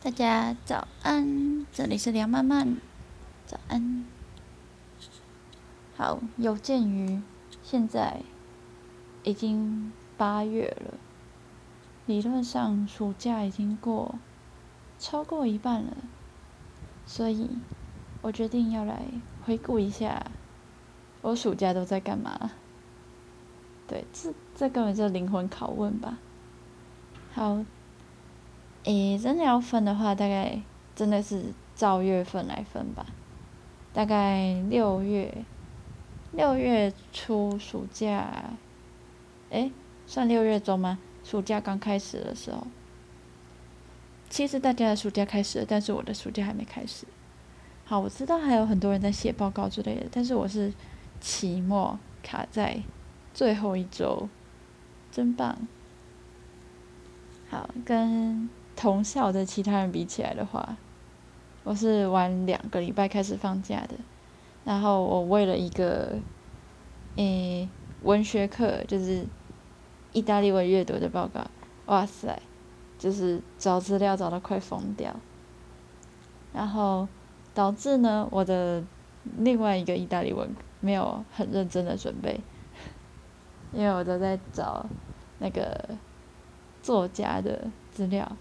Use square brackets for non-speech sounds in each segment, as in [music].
大家早安，这里是梁曼曼，早安。好，有鉴于现在已经八月了，理论上暑假已经过超过一半了，所以我决定要来回顾一下我暑假都在干嘛。对，这这根本就灵魂拷问吧。好。诶，真的要分的话，大概真的是照月份来分吧。大概六月，六月初暑假，诶，算六月中吗？暑假刚开始的时候，其实大家的暑假开始了，但是我的暑假还没开始。好，我知道还有很多人在写报告之类的，但是我是期末卡在最后一周，真棒。好，跟。同校的其他人比起来的话，我是晚两个礼拜开始放假的。然后我为了一个，诶，文学课，就是意大利文阅读的报告，哇塞，就是找资料找到快疯掉。然后导致呢，我的另外一个意大利文没有很认真的准备，因为我都在找那个作家的资料。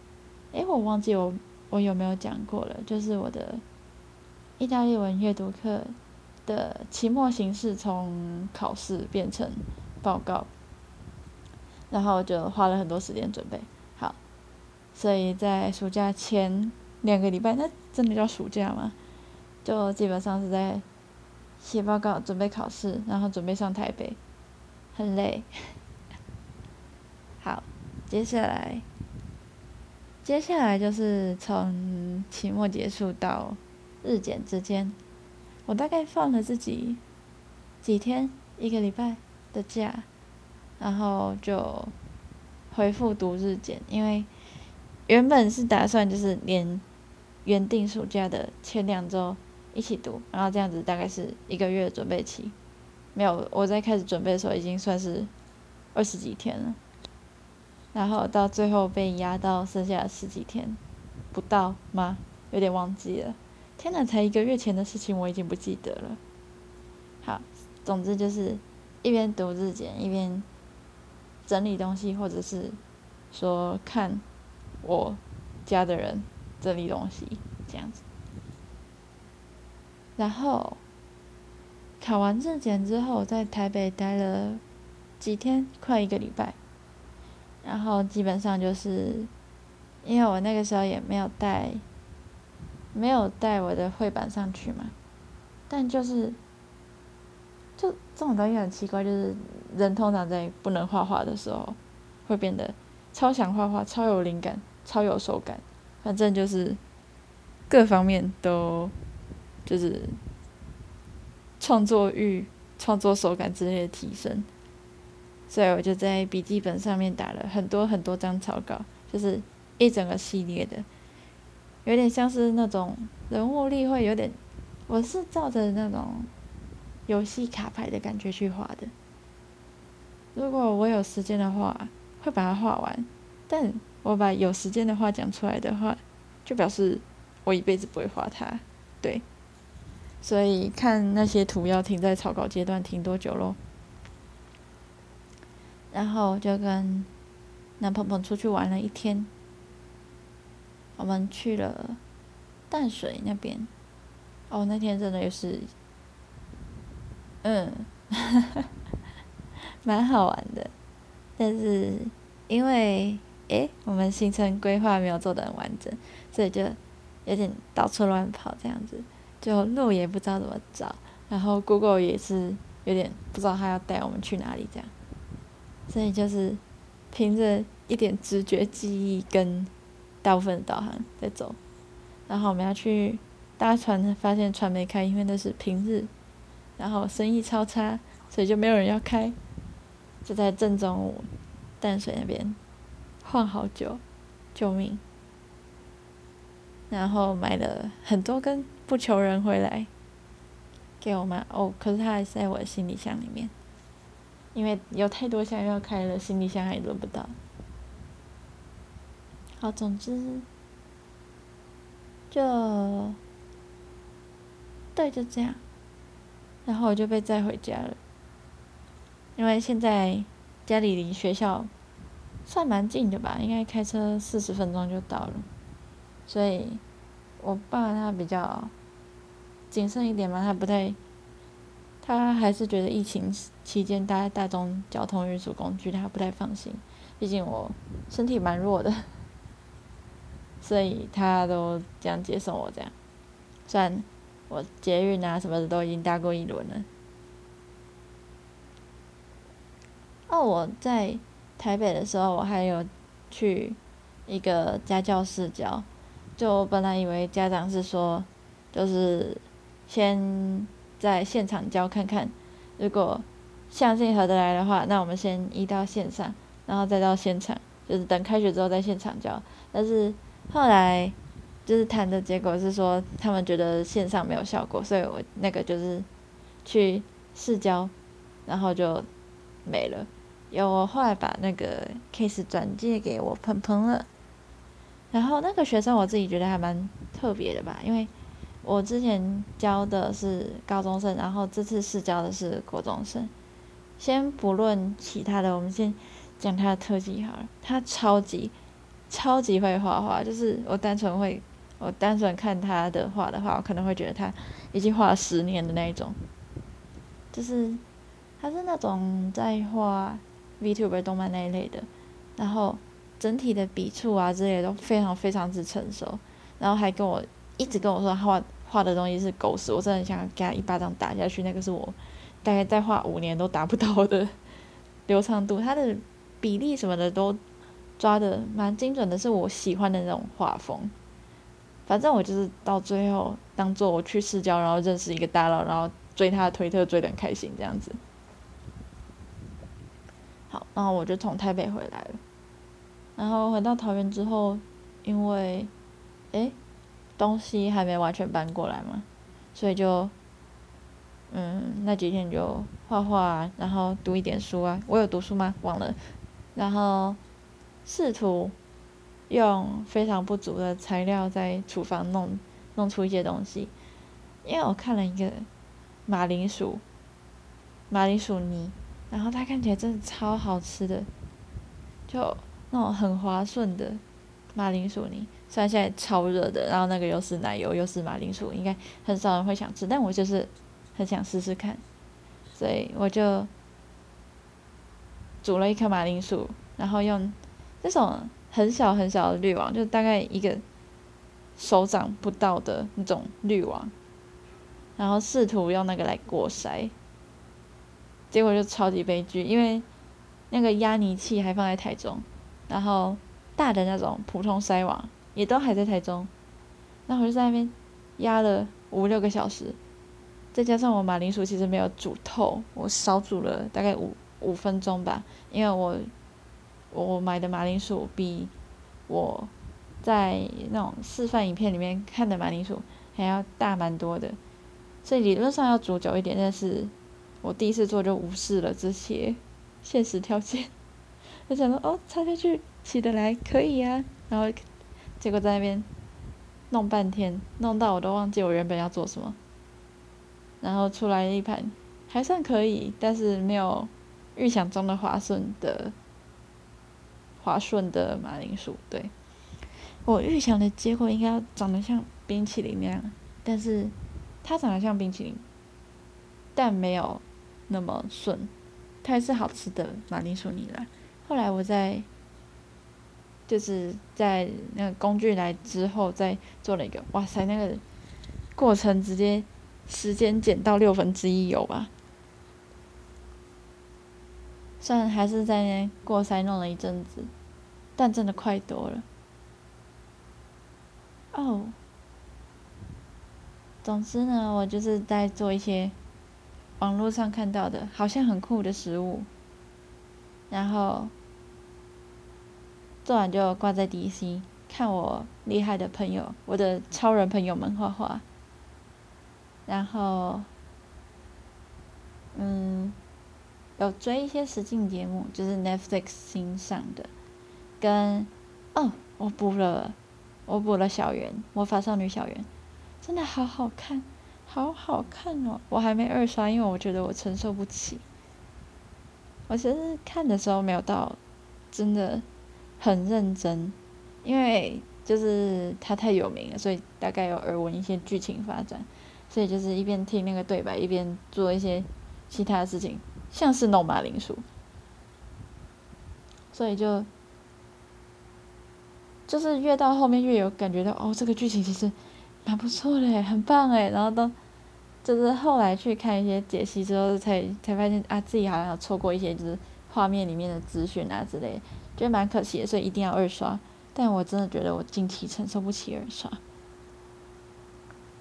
哎，我忘记我我有没有讲过了，就是我的意大利文阅读课的期末形式从考试变成报告，然后就花了很多时间准备。好，所以在暑假前两个礼拜，那真的叫暑假吗？就基本上是在写报告、准备考试，然后准备上台北，很累。[laughs] 好，接下来。接下来就是从期末结束到日检之间，我大概放了自己几天一个礼拜的假，然后就回复读日检，因为原本是打算就是连原定暑假的前两周一起读，然后这样子大概是一个月准备期，没有我在开始准备的时候已经算是二十几天了。然后到最后被压到剩下十几天，不到吗？有点忘记了。天哪，才一个月前的事情我已经不记得了。好，总之就是一边读日检，一边整理东西，或者是说看我家的人整理东西这样子。然后考完日检之后，在台北待了几天，快一个礼拜。然后基本上就是，因为我那个时候也没有带，没有带我的绘板上去嘛，但就是，就这种东西很奇怪，就是人通常在不能画画的时候，会变得超想画画、超有灵感、超有手感，反正就是各方面都就是创作欲、创作手感之类的提升。所以我就在笔记本上面打了很多很多张草稿，就是一整个系列的，有点像是那种人物例会，有点，我是照着那种游戏卡牌的感觉去画的。如果我有时间的话，会把它画完，但我把有时间的话讲出来的话，就表示我一辈子不会画它，对。所以看那些图要停在草稿阶段停多久咯。然后就跟男朋友出去玩了一天，我们去了淡水那边。哦，那天真的也是，嗯，[laughs] 蛮好玩的。但是因为诶，我们行程规划没有做的很完整，所以就有点到处乱跑这样子，就路也不知道怎么找，然后 Google 也是有点不知道他要带我们去哪里这样。所以就是凭着一点直觉记忆跟大部分的导航在走，然后我们要去搭船，发现船没开，因为那是平日，然后生意超差，所以就没有人要开，就在正中午淡水那边晃好久，救命！然后买了很多根不求人回来给我妈，哦，可是它还是在我的行李箱里面。因为有太多箱要开了，行李箱还轮不到。好，总之，就，对，就这样，然后我就被载回家了，因为现在家里离学校算蛮近的吧，应该开车四十分钟就到了，所以我爸他比较谨慎一点嘛，他不太，他还是觉得疫情期间搭大众交通运输工具他不太放心，毕竟我身体蛮弱的。[laughs] 所以他都这样接送我这样，虽然我捷运啊什么的都已经搭过一轮了。哦，我在台北的时候，我还有去一个家教室教，就我本来以为家长是说，就是先在现场教看看，如果相信合得来的话，那我们先移到线上，然后再到现场，就是等开学之后在现场教，但是。后来就是谈的结果是说，他们觉得线上没有效果，所以我那个就是去试教，然后就没了。有我后来把那个 case 转借给我鹏鹏了，然后那个学生我自己觉得还蛮特别的吧，因为我之前教的是高中生，然后这次试教的是国中生。先不论其他的，我们先讲他的特技好了，他超级。超级会画画，就是我单纯会，我单纯看他的画的话，我可能会觉得他已经画了十年的那一种，就是他是那种在画 VTuber 动漫那一类的，然后整体的笔触啊之类都非常非常之成熟，然后还跟我一直跟我说他画画的东西是狗屎，我真的想给他一巴掌打下去，那个是我大概再画五年都达不到的 [laughs] 流畅度，他的比例什么的都。抓的蛮精准的，是我喜欢的那种画风。反正我就是到最后当做我去试教，然后认识一个大佬，然后追他的推特追得很开心这样子。好，然后我就从台北回来了。然后回到桃园之后，因为，诶，东西还没完全搬过来嘛，所以就，嗯，那几天就画画，然后读一点书啊。我有读书吗？忘了。然后。试图用非常不足的材料在厨房弄弄出一些东西，因为我看了一个马铃薯马铃薯泥，然后它看起来真的超好吃的，就那种很滑顺的马铃薯泥，虽然现在超热的，然后那个又是奶油又是马铃薯，应该很少人会想吃，但我就是很想试试看，所以我就煮了一颗马铃薯，然后用。那种很小很小的滤网，就大概一个手掌不到的那种滤网，然后试图用那个来过筛，结果就超级悲剧，因为那个压泥器还放在台中，然后大的那种普通筛网也都还在台中，那我就在那边压了五六个小时，再加上我马铃薯其实没有煮透，我少煮了大概五五分钟吧，因为我。我买的马铃薯比我在那种示范影片里面看的马铃薯还要大蛮多的，所以理论上要煮久一点，但是我第一次做就无视了这些现实条件，就想说哦，插下去起得来可以呀，然后结果在那边弄半天，弄到我都忘记我原本要做什么，然后出来一盘还算可以，但是没有预想中的滑顺的。滑顺的马铃薯，对我预想的结果应该长得像冰淇淋那样，但是它长得像冰淇淋，但没有那么顺，它还是好吃的马铃薯泥啦。后来我在就是在那个工具来之后，再做了一个，哇塞，那个过程直接时间减到六分之一有吧？虽然还是在那过筛弄了一阵子。但真的快多了。哦，总之呢，我就是在做一些网络上看到的，好像很酷的食物，然后做完就挂在 DC，看我厉害的朋友，我的超人朋友们画画，然后，嗯，有追一些实境节目，就是 Netflix 新上的。跟哦，我补了我补了小圆魔法少女小圆，真的好好看，好好看哦！我还没二刷，因为我觉得我承受不起。我其实看的时候没有到真的很认真，因为就是他太有名了，所以大概有耳闻一些剧情发展，所以就是一边听那个对白，一边做一些其他的事情，像是弄马铃薯，所以就就是越到后面越有感觉到哦，这个剧情其实蛮不错的，很棒诶，然后都。就是后来去看一些解析之后，才才发现啊，自己好像错过一些就是画面里面的资讯啊之类，觉得蛮可惜的，所以一定要二刷。但我真的觉得我近期承受不起二刷。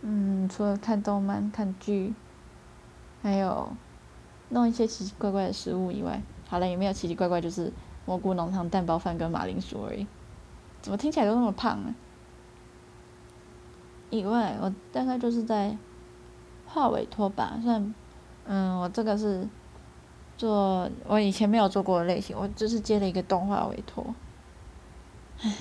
嗯，除了看动漫、看剧，还有弄一些奇奇怪怪的食物以外，好了，也没有奇奇怪怪，就是蘑菇浓汤、蛋包饭跟马铃薯而已。怎么听起来都那么胖啊？以外，我大概就是在。画委托吧，算，嗯，我这个是做我以前没有做过的类型，我就是接了一个动画委托。唉，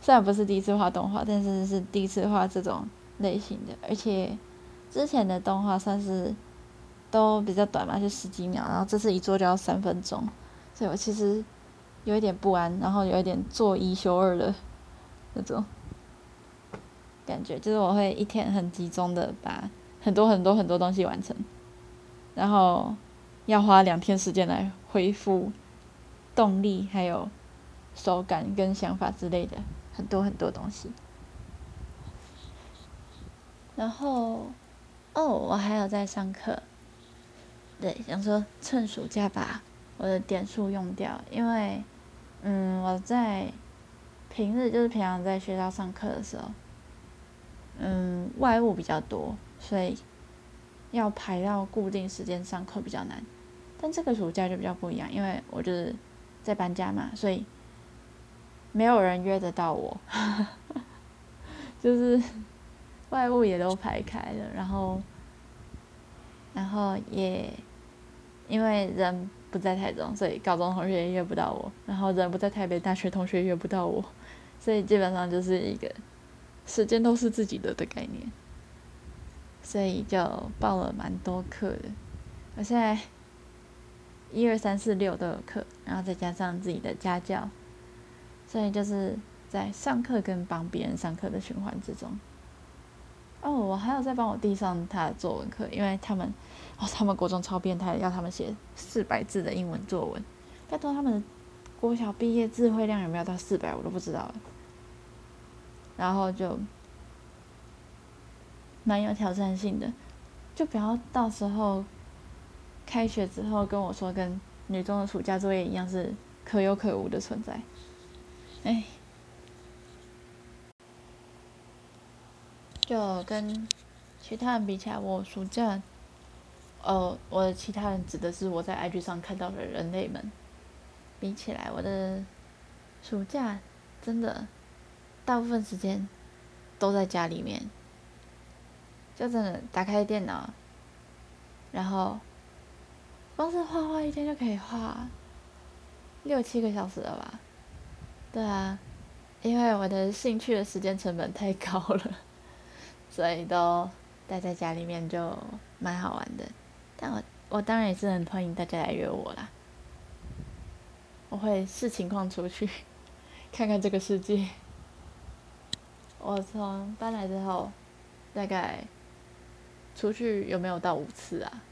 虽然不是第一次画动画，但是是第一次画这种类型的，而且之前的动画算是都比较短嘛，就十几秒，然后这次一做就要三分钟，所以我其实有一点不安，然后有一点做一休二的那种。感觉就是我会一天很集中的把很多很多很多东西完成，然后要花两天时间来恢复动力，还有手感跟想法之类的很多很多东西。然后哦，我还有在上课，对，想说趁暑假把我的点数用掉，因为嗯，我在平日就是平常在学校上课的时候。嗯，外务比较多，所以要排到固定时间上课比较难。但这个暑假就比较不一样，因为我就是在搬家嘛，所以没有人约得到我，[laughs] 就是外务也都排开了，然后然后也因为人不在台中，所以高中同学也约不到我，然后人不在台北，大学同学约不到我，所以基本上就是一个。时间都是自己的的概念，所以就报了蛮多课的。我现在一二三四六都有课，然后再加上自己的家教，所以就是在上课跟帮别人上课的循环之中。哦，我还有在帮我弟上他的作文课，因为他们 [laughs] 哦，他们国中超变态，要他们写四百字的英文作文。拜托，他们的国小毕业智慧量有没有到四百，我都不知道了。然后就蛮有挑战性的，就不要到时候开学之后跟我说跟女中的暑假作业一样是可有可无的存在，哎，就跟其他人比起来，我暑假，呃，我的其他人指的是我在 IG 上看到的人类们，比起来，我的暑假真的。大部分时间都在家里面，就真的打开电脑，然后光是画画一天就可以画六七个小时了吧？对啊，因为我的兴趣的时间成本太高了，[laughs] 所以都待在家里面就蛮好玩的。但我我当然也是很欢迎大家来约我啦，我会视情况出去 [laughs] 看看这个世界。我从搬来之后，大概出去有没有到五次啊？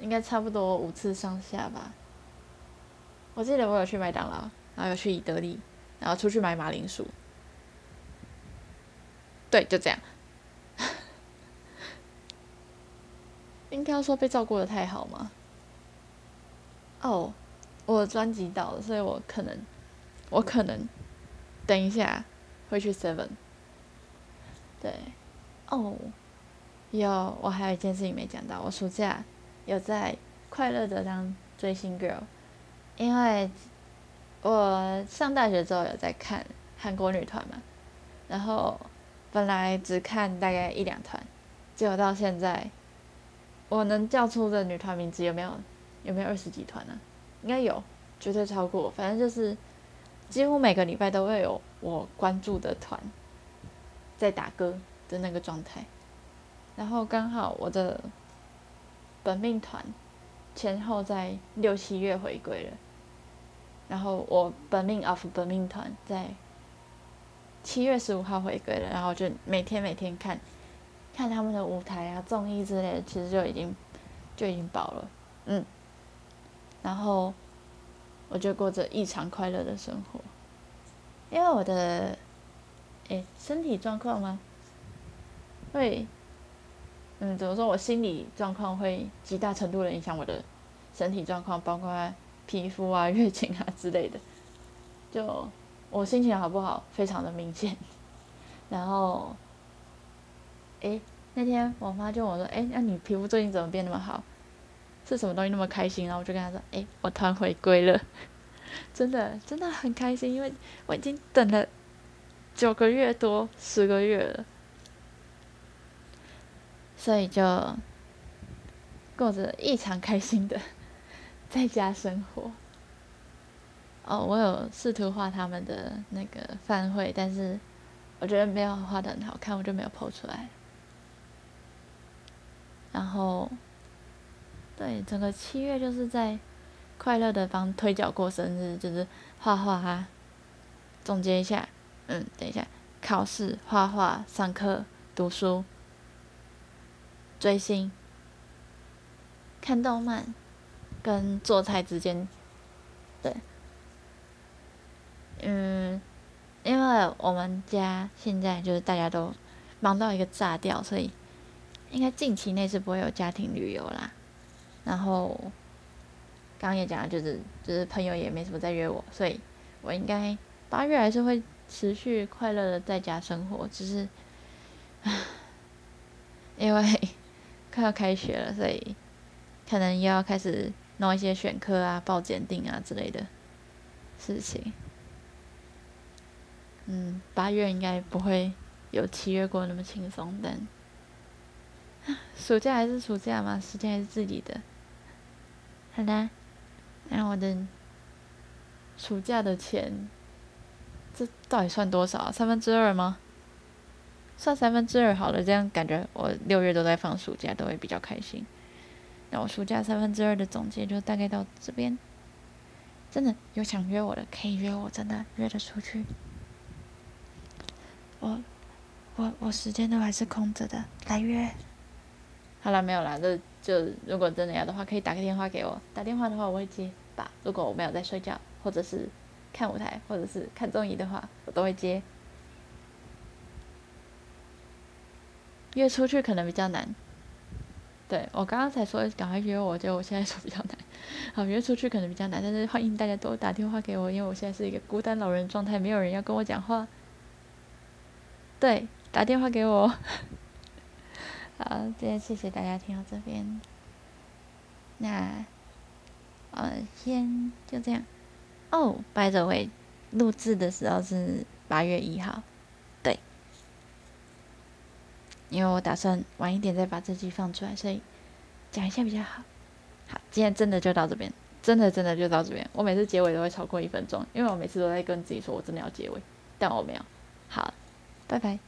应该差不多五次上下吧。我记得我有去麦当劳，然后有去以德利，然后出去买马铃薯。对，就这样。[laughs] 应该要说被照顾的太好吗？哦，我专辑到了，所以我可能，我可能等一下会去 Seven。对，哦，有，我还有一件事情没讲到，我暑假有在快乐的当追星 girl，因为我上大学之后有在看韩国女团嘛，然后本来只看大概一两团，结果到现在，我能叫出的女团名字有没有？有没有二十几团呢？应该有，绝对超过，反正就是几乎每个礼拜都会有我关注的团在打歌的那个状态，然后刚好我的本命团前后在六七月回归了，然后我本命 of 本命团在七月十五号回归了，然后就每天每天看看他们的舞台啊、综艺之类的，其实就已经就已经饱了，嗯，然后我就过着异常快乐的生活。因为我的，诶，身体状况吗？会，嗯，怎么说？我心理状况会极大程度的影响我的身体状况，包括皮肤啊、[laughs] 月经啊之类的。就我心情好不好，非常的明显。然后，诶，那天我妈就问我说：“诶，那你皮肤最近怎么变那么好？是什么东西那么开心？”然后我就跟她说：“诶，我团回归了。”真的真的很开心，因为我已经等了九个月多十个月了，所以就过着异常开心的 [laughs] 在家生活。哦，我有试图画他们的那个饭会，但是我觉得没有画的很好看，我就没有 PO 出来。然后，对，整个七月就是在。快乐的帮推脚过生日，就是画画啊。总结一下，嗯，等一下，考试、画画、上课、读书、追星、看动漫，跟做菜之间，对，嗯，因为我们家现在就是大家都忙到一个炸掉，所以应该近期内是不会有家庭旅游啦。然后。刚刚也讲了，就是就是朋友也没什么在约我，所以我应该八月还是会持续快乐的在家生活，只是，[sighs] 因为快要开学了，所以可能又要开始弄一些选课啊、报检定啊之类的事情。嗯，八月应该不会有七月过那么轻松，但 [sighs] 暑假还是暑假嘛，时间还是自己的。好啦。那我的暑假的钱，这到底算多少？三分之二吗？算三分之二好了，这样感觉我六月都在放暑假，都会比较开心。那我暑假三分之二的总结就大概到这边。真的有想约我的可以约我，真的约得出去。我我我时间都还是空着的，来约。好了，没有了，这。就如果真的要的话，可以打个电话给我。打电话的话，我会接吧。如果我没有在睡觉，或者是看舞台，或者是看综艺的话，我都会接。约出去可能比较难。对我刚刚才说赶快约我，就我现在说比较难。[laughs] 好，约出去可能比较难，但是欢迎大家都打电话给我，因为我现在是一个孤单老人状态，没有人要跟我讲话。对，打电话给我。[laughs] 好，今天谢谢大家听到这边。那，呃，先就这样。哦，by the way，录制的时候是八月一号，因为我打算晚一点再把这集放出来，所以讲一下比较好。好，今天真的就到这边，真的真的就到这边。我每次结尾都会超过一分钟，因为我每次都在跟自己说我真的要结尾，但我没有。好，拜拜。